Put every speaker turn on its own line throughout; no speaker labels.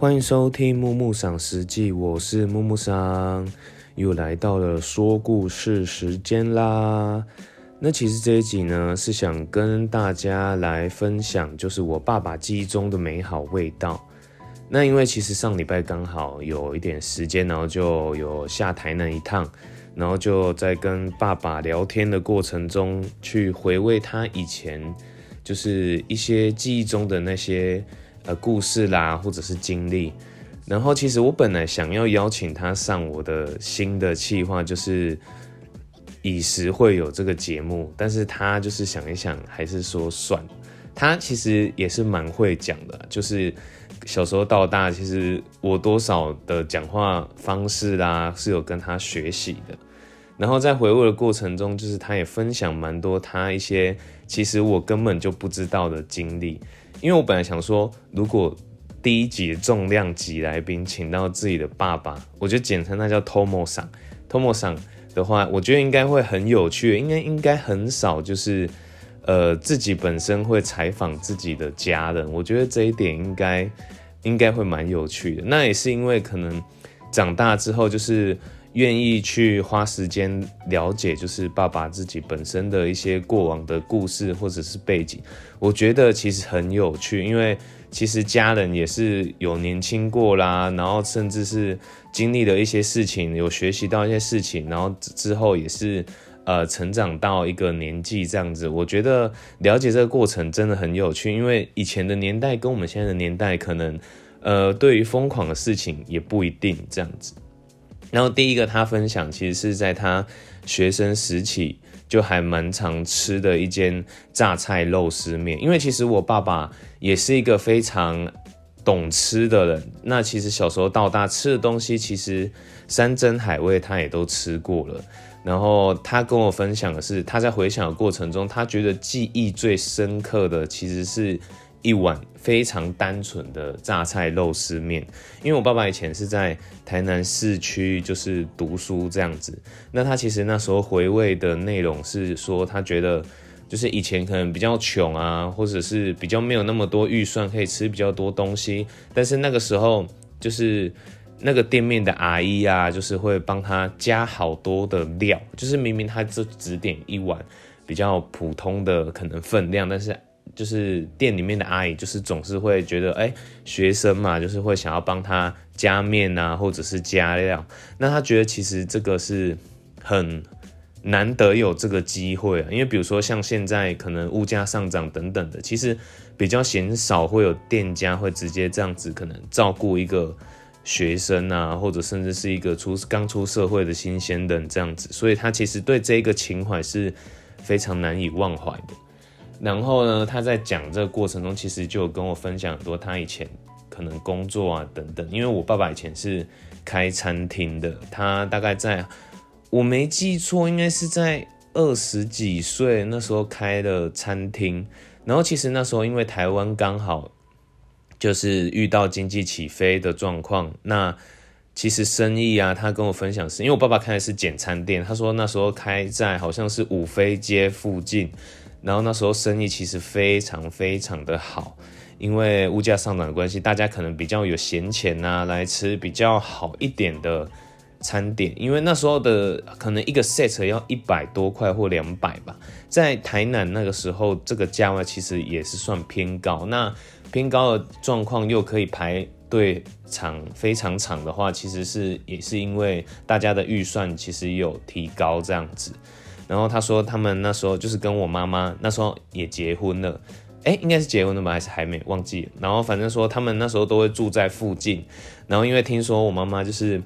欢迎收听木木赏实记，我是木木桑，又来到了说故事时间啦。那其实这一集呢，是想跟大家来分享，就是我爸爸记忆中的美好味道。那因为其实上礼拜刚好有一点时间，然后就有下台南一趟，然后就在跟爸爸聊天的过程中，去回味他以前就是一些记忆中的那些。呃，故事啦，或者是经历，然后其实我本来想要邀请他上我的新的计划，就是以时会有这个节目，但是他就是想一想，还是说算。他其实也是蛮会讲的，就是小时候到大，其实我多少的讲话方式啦，是有跟他学习的。然后在回味的过程中，就是他也分享蛮多他一些其实我根本就不知道的经历。因为我本来想说，如果第一集重量级来宾请到自己的爸爸，我就简称他叫 Tomo 桑。Tomo 桑的话，我觉得应该会很有趣，应该应该很少就是呃自己本身会采访自己的家人，我觉得这一点应该应该会蛮有趣的。那也是因为可能长大之后就是。愿意去花时间了解，就是爸爸自己本身的一些过往的故事或者是背景，我觉得其实很有趣，因为其实家人也是有年轻过啦，然后甚至是经历了一些事情，有学习到一些事情，然后之后也是呃成长到一个年纪这样子，我觉得了解这个过程真的很有趣，因为以前的年代跟我们现在的年代可能呃对于疯狂的事情也不一定这样子。然后第一个他分享，其实是在他学生时期就还蛮常吃的一间榨菜肉丝面，因为其实我爸爸也是一个非常懂吃的人。那其实小时候到大吃的东西，其实山珍海味他也都吃过了。然后他跟我分享的是，他在回想的过程中，他觉得记忆最深刻的其实是。一碗非常单纯的榨菜肉丝面，因为我爸爸以前是在台南市区就是读书这样子，那他其实那时候回味的内容是说，他觉得就是以前可能比较穷啊，或者是比较没有那么多预算可以吃比较多东西，但是那个时候就是那个店面的阿姨啊，就是会帮他加好多的料，就是明明他就只点一碗比较普通的可能分量，但是。就是店里面的阿姨，就是总是会觉得，哎，学生嘛，就是会想要帮他加面啊，或者是加料。那他觉得其实这个是很难得有这个机会啊，因为比如说像现在可能物价上涨等等的，其实比较鲜少会有店家会直接这样子可能照顾一个学生啊，或者甚至是一个出刚出社会的新鲜人这样子，所以他其实对这个情怀是非常难以忘怀的。然后呢，他在讲这个过程中，其实就跟我分享很多他以前可能工作啊等等。因为我爸爸以前是开餐厅的，他大概在我没记错，应该是在二十几岁那时候开的餐厅。然后其实那时候因为台湾刚好就是遇到经济起飞的状况，那其实生意啊，他跟我分享是因为我爸爸开的是简餐店，他说那时候开在好像是五妃街附近。然后那时候生意其实非常非常的好，因为物价上涨的关系，大家可能比较有闲钱呐，来吃比较好一点的餐点。因为那时候的可能一个 set 要一百多块或两百吧，在台南那个时候，这个价位其实也是算偏高。那偏高的状况又可以排队长非常长的话，其实是也是因为大家的预算其实有提高这样子。然后他说，他们那时候就是跟我妈妈那时候也结婚了，哎，应该是结婚了吧，还是还没忘记。然后反正说他们那时候都会住在附近。然后因为听说我妈妈就是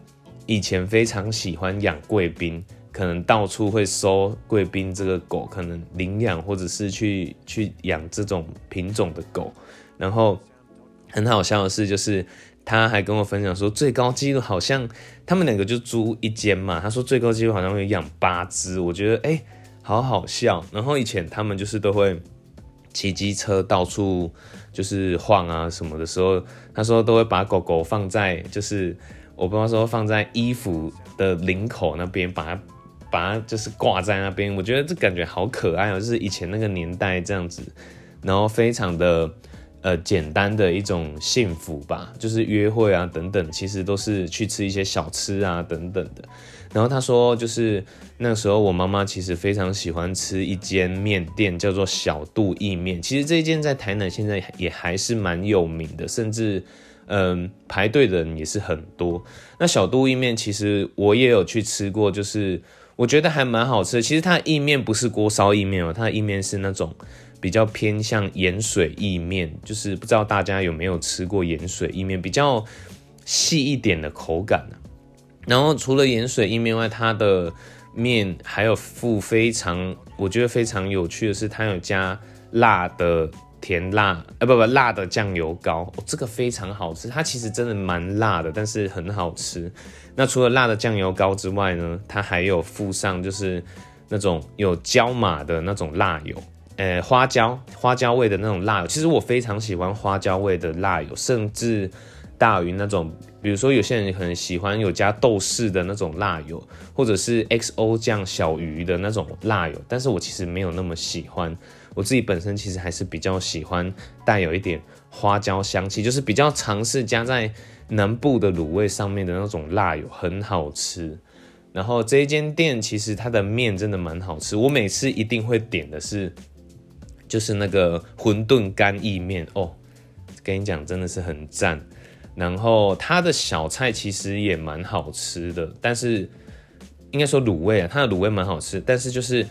以前非常喜欢养贵宾，可能到处会收贵宾这个狗，可能领养或者是去去养这种品种的狗。然后很好笑的是，就是。他还跟我分享说，最高纪录好像他们两个就租一间嘛。他说最高纪录好像会养八只，我觉得哎，好好笑。然后以前他们就是都会骑机车到处就是晃啊什么的时候，他说都会把狗狗放在就是我爸爸说放在衣服的领口那边，把它把它就是挂在那边。我觉得这感觉好可爱哦，就是以前那个年代这样子，然后非常的。呃简单的一种幸福吧，就是约会啊等等，其实都是去吃一些小吃啊等等的。然后他说，就是那时候我妈妈其实非常喜欢吃一间面店，叫做小肚意面。其实这一间在台南现在也还是蛮有名的，甚至嗯排队的人也是很多。那小肚意面其实我也有去吃过，就是我觉得还蛮好吃。其实它的意面不是锅烧意面哦，它的意面是那种比较偏向盐水意面，就是不知道大家有没有吃过盐水意面，比较细一点的口感呢。然后除了盐水意面外，它的面还有附非常，我觉得非常有趣的是，它有加辣的甜辣，呃不不辣的酱油膏，这个非常好吃。它其实真的蛮辣的，但是很好吃。那除了辣的酱油膏之外呢，它还有附上就是那种有椒麻的那种辣油，呃花椒花椒味的那种辣油。其实我非常喜欢花椒味的辣油，甚至大于那种。比如说，有些人可能喜欢有加豆豉的那种辣油，或者是 XO 酱小鱼的那种辣油，但是我其实没有那么喜欢。我自己本身其实还是比较喜欢带有一点花椒香气，就是比较尝试加在南部的卤味上面的那种辣油，很好吃。然后这一间店其实它的面真的蛮好吃，我每次一定会点的是，就是那个馄饨干意面哦，跟你讲真的是很赞。然后它的小菜其实也蛮好吃的，但是应该说卤味啊，它的卤味蛮好吃，但是就是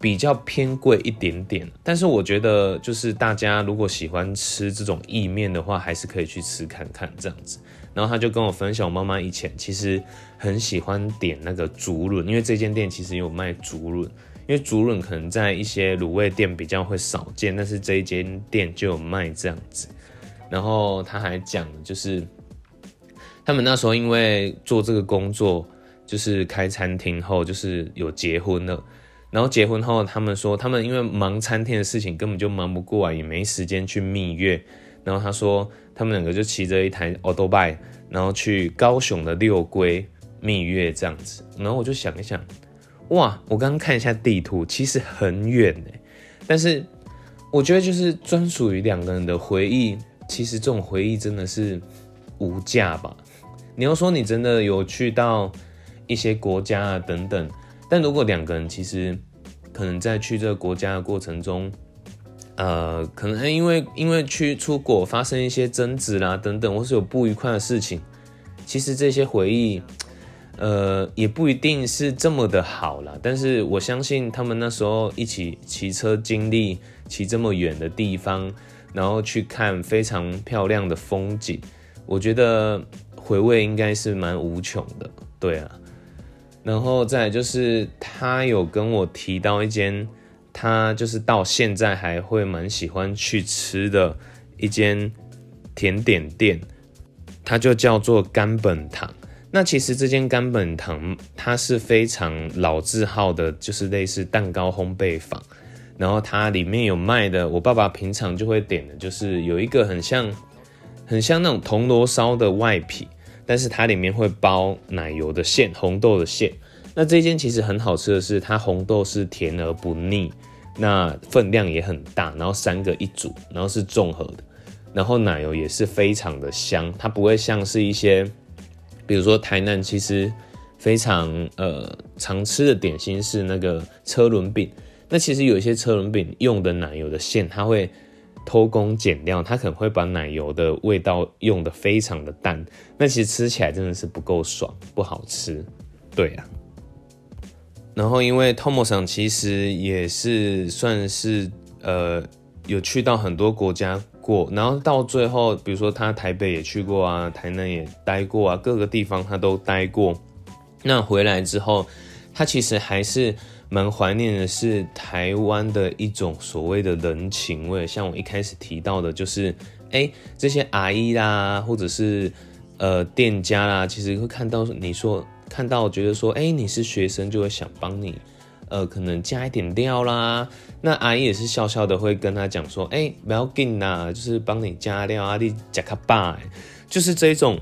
比较偏贵一点点。但是我觉得就是大家如果喜欢吃这种意面的话，还是可以去吃看看这样子。然后他就跟我分享，我妈妈以前其实很喜欢点那个竹轮，因为这间店其实有卖竹轮，因为竹轮可能在一些卤味店比较会少见，但是这一间店就有卖这样子。然后他还讲，就是他们那时候因为做这个工作，就是开餐厅后，就是有结婚了。然后结婚后，他们说他们因为忙餐厅的事情，根本就忙不过来，也没时间去蜜月。然后他说，他们两个就骑着一台 auto bike，然后去高雄的六龟蜜月这样子。然后我就想一想，哇，我刚刚看一下地图，其实很远哎，但是我觉得就是专属于两个人的回忆。其实这种回忆真的是无价吧？你要说你真的有去到一些国家啊等等，但如果两个人其实可能在去这个国家的过程中，呃，可能因为因为去出国发生一些争执啦等等，或是有不愉快的事情，其实这些回忆，呃，也不一定是这么的好啦。但是我相信他们那时候一起骑车经历骑这么远的地方。然后去看非常漂亮的风景，我觉得回味应该是蛮无穷的，对啊。然后再就是他有跟我提到一间，他就是到现在还会蛮喜欢去吃的一间甜点店，它就叫做甘本堂。那其实这间甘本堂它是非常老字号的，就是类似蛋糕烘焙坊。然后它里面有卖的，我爸爸平常就会点的，就是有一个很像很像那种铜锣烧的外皮，但是它里面会包奶油的馅，红豆的馅。那这间其实很好吃的是，它红豆是甜而不腻，那分量也很大，然后三个一组，然后是综合的，然后奶油也是非常的香，它不会像是一些，比如说台南其实非常呃常吃的点心是那个车轮饼。那其实有一些车轮饼用的奶油的馅，它会偷工减料，它可能会把奶油的味道用的非常的淡，那其实吃起来真的是不够爽，不好吃。对啊。然后因为 Tomo 桑其实也是算是呃有去到很多国家过，然后到最后，比如说他台北也去过啊，台南也待过啊，各个地方他都待过。那回来之后，他其实还是。蛮怀念的是台湾的一种所谓的人情味，像我一开始提到的，就是哎，这些阿姨啦，或者是呃店家啦，其实会看到你说看到觉得说，哎，你是学生，就会想帮你，呃，可能加一点料啦。那阿姨也是笑笑的会跟他讲说，哎，不要紧呐，就是帮你加料啊，你加卡巴，就是这种。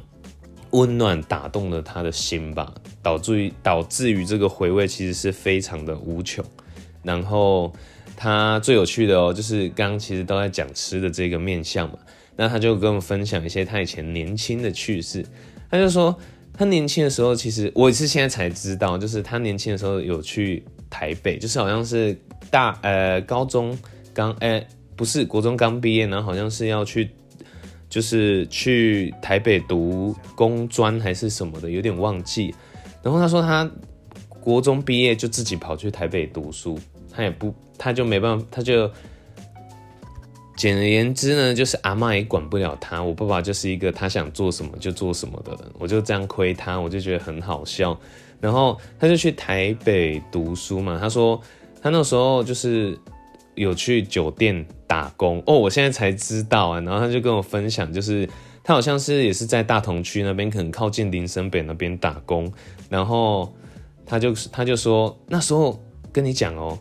温暖打动了他的心吧，导致于导致于这个回味其实是非常的无穷。然后，他最有趣的哦，就是刚刚其实都在讲吃的这个面相嘛，那他就跟我们分享一些他以前年轻的趣事。他就说他年轻的时候，其实我也是现在才知道，就是他年轻的时候有去台北，就是好像是大呃高中刚哎不是国中刚毕业，然后好像是要去就是去台北读工专还是什么的，有点忘记。然后他说他国中毕业就自己跑去台北读书，他也不他就没办法，他就简而言之呢，就是阿妈也管不了他。我爸爸就是一个他想做什么就做什么的人，我就这样亏他，我就觉得很好笑。然后他就去台北读书嘛，他说他那时候就是有去酒店打工哦，我现在才知道啊。然后他就跟我分享，就是他好像是也是在大同区那边，可能靠近林森北那边打工。然后他就他就说那时候跟你讲哦，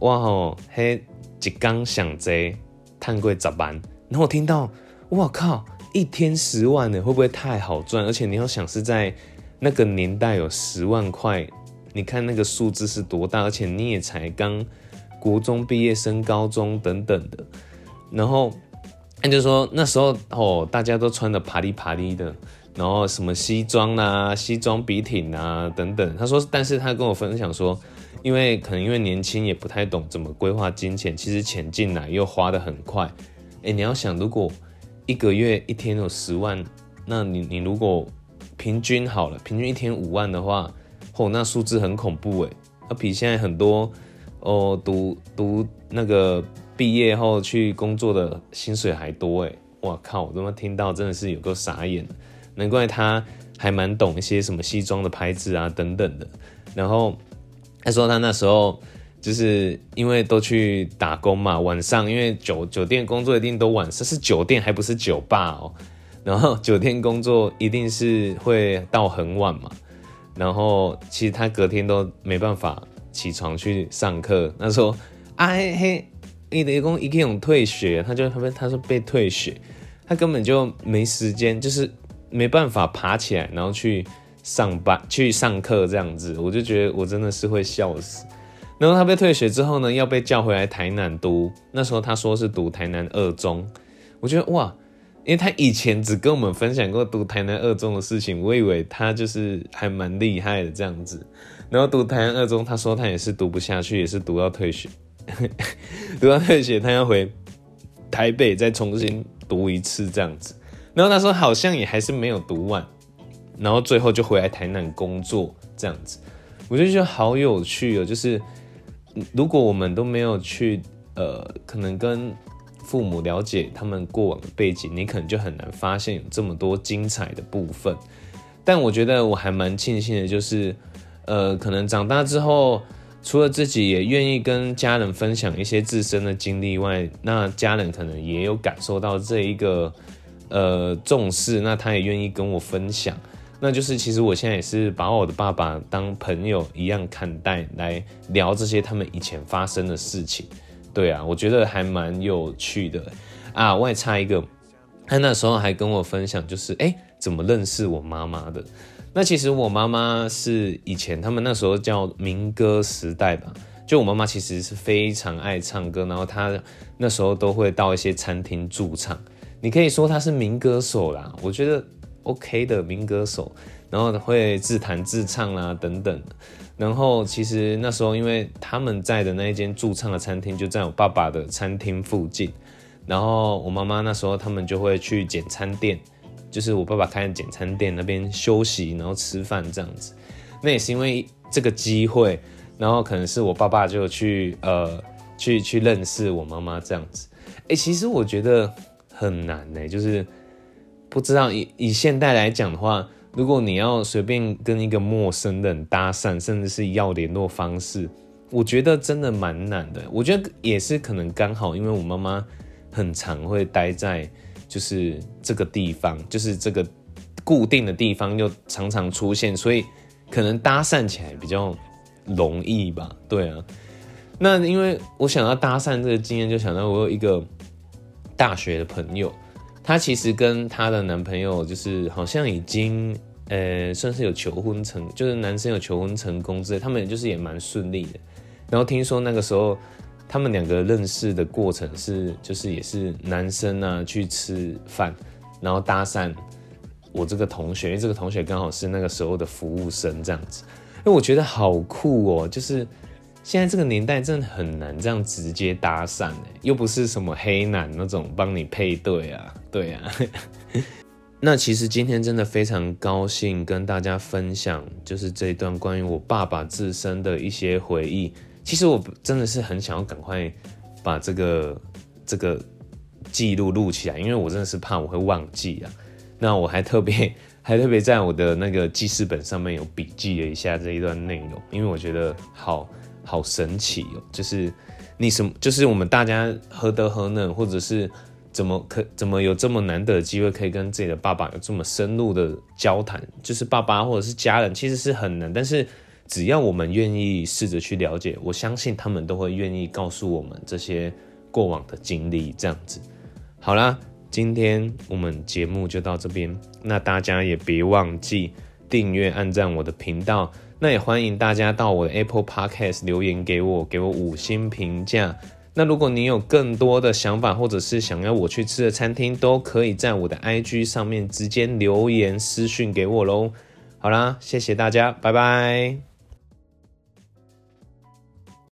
哇吼嘿一刚想贼探贵咋办？然后我听到我靠一天十万呢，会不会太好赚？而且你要想是在那个年代有十万块，你看那个数字是多大？而且你也才刚国中毕业升高中等等的，然后他就说那时候哦大家都穿的啪哩啪哩的。然后什么西装啊、西装笔挺啊等等，他说，但是他跟我分享说，因为可能因为年轻也不太懂怎么规划金钱，其实钱进来又花得很快。哎，你要想，如果一个月一天有十万，那你你如果平均好了，平均一天五万的话，嚯，那数字很恐怖哎，那比现在很多哦读读那个毕业后去工作的薪水还多哎，我靠，我他妈听到真的是有个傻眼。难怪他还蛮懂一些什么西装的牌子啊等等的。然后他说他那时候就是因为都去打工嘛，晚上因为酒酒店工作一定都晚上，是酒店还不是酒吧哦。然后酒店工作一定是会到很晚嘛。然后其实他隔天都没办法起床去上课。他说啊嘿，你的工一定有退学，他就他被他说被退学，他根本就没时间，就是。没办法爬起来，然后去上班、去上课这样子，我就觉得我真的是会笑死。然后他被退学之后呢，要被叫回来台南读。那时候他说是读台南二中，我觉得哇，因为他以前只跟我们分享过读台南二中的事情，我以为他就是还蛮厉害的这样子。然后读台南二中，他说他也是读不下去，也是读到退学，读到退学，他要回台北再重新读一次这样子。然后他说好像也还是没有读完，然后最后就回来台南工作这样子，我就觉得好有趣哦。就是如果我们都没有去呃，可能跟父母了解他们过往的背景，你可能就很难发现有这么多精彩的部分。但我觉得我还蛮庆幸的，就是呃，可能长大之后，除了自己也愿意跟家人分享一些自身的经历外，那家人可能也有感受到这一个。呃，重视，那他也愿意跟我分享，那就是其实我现在也是把我的爸爸当朋友一样看待，来聊这些他们以前发生的事情。对啊，我觉得还蛮有趣的啊。我也差一个，他那时候还跟我分享，就是哎，怎么认识我妈妈的？那其实我妈妈是以前他们那时候叫民歌时代吧，就我妈妈其实是非常爱唱歌，然后她那时候都会到一些餐厅驻唱。你可以说她是民歌手啦，我觉得 OK 的民歌手，然后会自弹自唱啦等等。然后其实那时候因为他们在的那一间驻唱的餐厅就在我爸爸的餐厅附近，然后我妈妈那时候他们就会去简餐店，就是我爸爸开的简餐店那边休息，然后吃饭这样子。那也是因为这个机会，然后可能是我爸爸就去呃去去认识我妈妈这样子。哎，其实我觉得。很难呢，就是不知道以以现代来讲的话，如果你要随便跟一个陌生人搭讪，甚至是要联络方式，我觉得真的蛮难的。我觉得也是可能刚好，因为我妈妈很常会待在就是这个地方，就是这个固定的地方又常常出现，所以可能搭讪起来比较容易吧。对啊，那因为我想要搭讪这个经验，就想到我有一个。大学的朋友，她其实跟她的男朋友就是好像已经呃算是有求婚成，就是男生有求婚成功之类，他们就是也蛮顺利的。然后听说那个时候他们两个认识的过程是，就是也是男生呢去吃饭，然后搭讪我这个同学，因为这个同学刚好是那个时候的服务生这样子。因为我觉得好酷哦，就是现在这个年代真的很难这样直接搭讪哎，又不是什么黑男那种帮你配对啊，对啊。那其实今天真的非常高兴跟大家分享，就是这一段关于我爸爸自身的一些回忆。其实我真的是很想要赶快把这个这个记录录起来，因为我真的是怕我会忘记啊。那我还特别 还特别在我的那个记事本上面有笔记了一下这一段内容，因为我觉得好好神奇哦，就是你什么，就是我们大家何德何能，或者是。怎么可怎么有这么难得的机会可以跟自己的爸爸有这么深入的交谈？就是爸爸或者是家人，其实是很难。但是只要我们愿意试着去了解，我相信他们都会愿意告诉我们这些过往的经历。这样子，好啦，今天我们节目就到这边。那大家也别忘记订阅、按赞我的频道。那也欢迎大家到我的 Apple Podcast 留言给我，给我五星评价。那如果你有更多的想法，或者是想要我去吃的餐厅，都可以在我的 IG 上面直接留言私讯给我喽。好啦，谢谢大家，拜拜。